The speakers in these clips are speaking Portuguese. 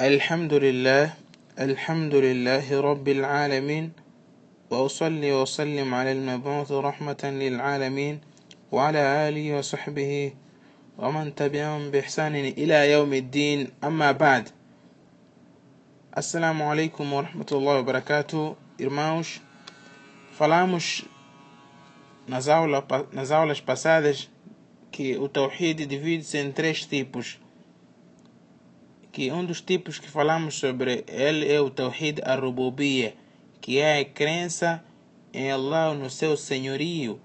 الحمد لله الحمد لله رب العالمين وأصلي وأسلم على المبعوث رحمة للعالمين وعلى آله وصحبه ومن تبعهم بإحسان إلى يوم الدين. أما بعد السلام عليكم ورحمة الله وبركاته. إرماوش فلاموش نزاولش بسادش كي التوحيد ديفيد سنتريش تيبوش. Que um dos tipos que falamos sobre ele é o Tawhid al-Rububiyya, que é a crença em Allah no seu senhorio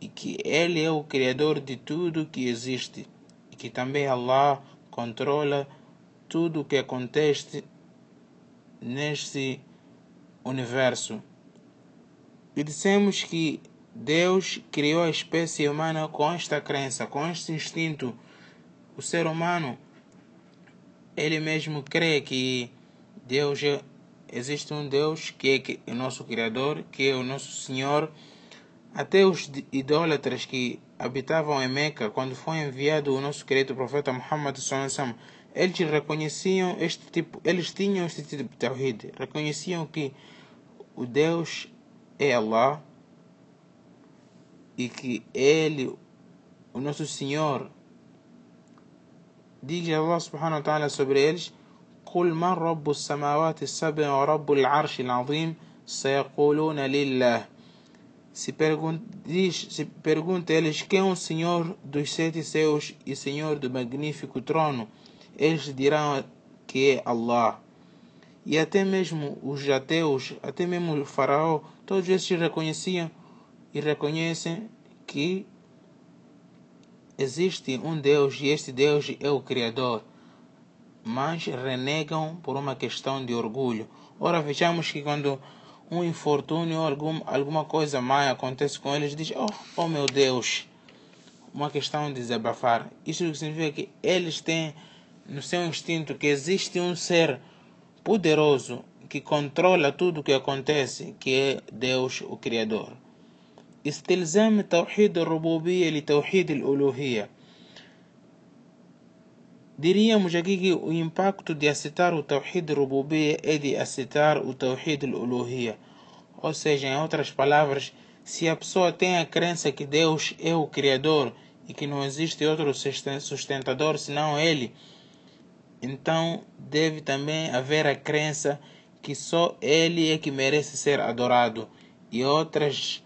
e que ele é o criador de tudo que existe e que também Allah controla tudo o que acontece neste universo. E dissemos que Deus criou a espécie humana com esta crença, com este instinto. O ser humano, ele mesmo crê que Deus é, existe um Deus que é o nosso Criador, que é o nosso Senhor. Até os idólatras que habitavam em Meca, quando foi enviado o nosso querido profeta Muhammad eles reconheciam este tipo, eles tinham este tipo de tawhid, reconheciam que o Deus é Allah e que Ele, o nosso Senhor, diz Allah subhanahu wa ta'ala sobre eles قل من رب السماوات السبع ورب العرش العظيم سيقولون لله se pergunta, diz, se pergunta eles quem é o Senhor dos sete céus e Senhor do magnífico trono eles dirão que é Allah. E até mesmo os ateus, até mesmo o faraó, todos esses reconheciam e reconhecem que existe um Deus e este Deus é o Criador, mas renegam por uma questão de orgulho. Ora, vejamos que quando um infortúnio ou algum, alguma coisa má acontece com eles, diz: Oh, oh meu Deus, uma questão de desabafar. Isso significa que eles têm no seu instinto que existe um ser poderoso que controla tudo o que acontece, que é Deus, o Criador. استلزام توحيد الربوبية لتوحيد الألوهية Diríamos aqui que o impacto de aceitar o Tawhid Rububiyya é de aceitar o Tawhid Uluhiyya. Ou seja, em outras palavras, se a pessoa tem a crença que Deus é o Criador e que não existe outro sustentador senão Ele, então deve também haver a crença que só Ele é que merece ser adorado e outras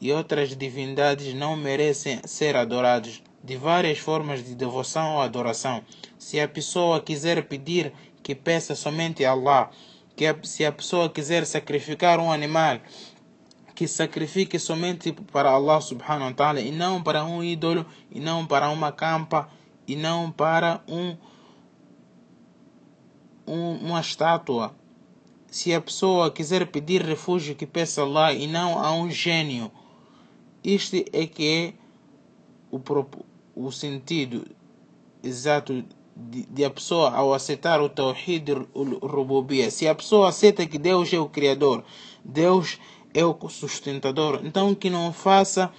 e outras divindades não merecem ser adorados de várias formas de devoção ou adoração. Se a pessoa quiser pedir, que peça somente a Allah. Que a, se a pessoa quiser sacrificar um animal, que sacrifique somente para Allah subhanahu wa ta'ala e não para um ídolo, e não para uma campa, e não para um um, uma estátua, se a pessoa quiser pedir refúgio, que peça lá e não a um gênio. Este é que é o, o sentido exato de, de, a pessoa ao aceitar o Tawhid Rububiyya. Se a pessoa aceita que Deus é o Criador, Deus é o sustentador, então que não faça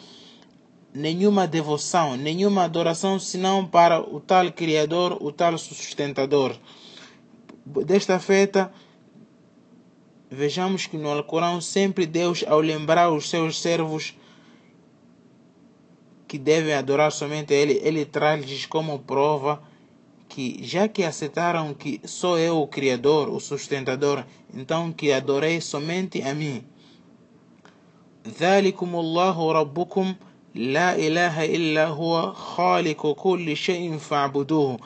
nenhuma devoção, nenhuma adoração senão para o tal Criador, o tal sustentador. Desta feita, vejamos que no Alcorão sempre Deus, ao lembrar os seus servos que devem adorar somente Ele, Ele traz-lhes como prova que já que aceitaram que sou eu o Criador, o sustentador, então que adorei somente a mim. ذلكم الله ربكم لا إله إلا هو خالق كل شيء فاعبدوه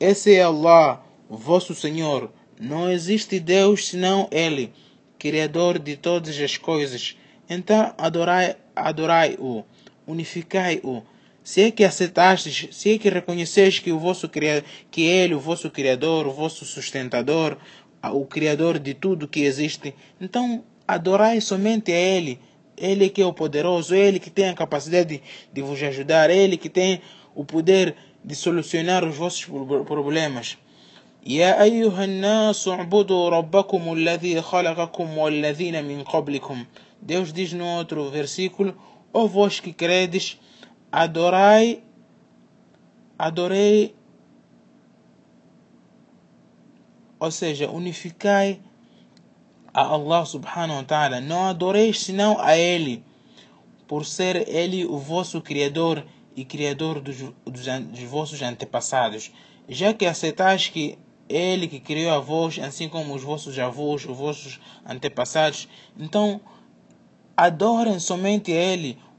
Esse é Allah, vosso Senhor. Não existe Deus senão Ele, Criador de todas as coisas. Então adorai-o, adorai unificai-o. Se é que aceitastes, se é que reconheceis que o vosso que Ele, o vosso Criador, o vosso sustentador, o Criador de tudo que existe, então adorai somente a Ele. Ele que é o poderoso, Ele que tem a capacidade de, de vos ajudar, Ele que tem o poder de solucionar os vossos problemas. يا أيها الناس اعبدوا ربكم الذي خلقكم والذين من قبلكم Deus diz no outro versículo Ó vós que credes adorai adorei ou seja, unificai a Allah subhanahu wa ta'ala, não adoreis senão a Ele, por ser Ele o vosso Criador e Criador dos, dos, dos vossos antepassados, já que aceitais que Ele que criou a vós, assim como os vossos avós, os vossos antepassados, então adorem somente a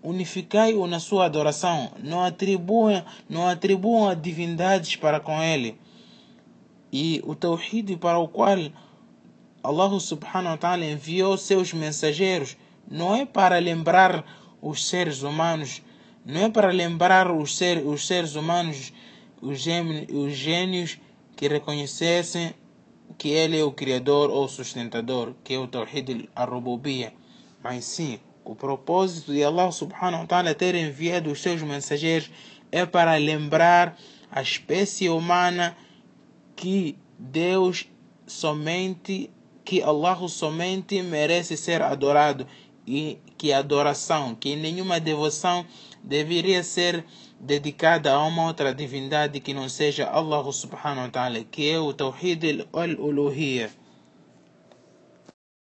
Ele, unificai-o na sua adoração, não atribuam, não atribuam divindades para com Ele. E o Tawhid para o qual Allah subhanahu wa ta'ala enviou seus mensageiros não é para lembrar os seres humanos, não é para lembrar os, ser, os seres humanos, os, gêmeos, os gênios que reconhecessem que Ele é o Criador ou sustentador, que é o Tawhid al-Rububiyya, mas sim o propósito de Allah subhanahu wa ta'ala ter enviado os seus mensageiros é para lembrar a espécie humana que Deus somente, que Allah somente merece ser adorado e que adoração, que nenhuma devoção deveria ser dedicada a uma outra divindade que não seja Allah subhanahu wa ta'ala, que é o Tawhid al-Uluhiyya.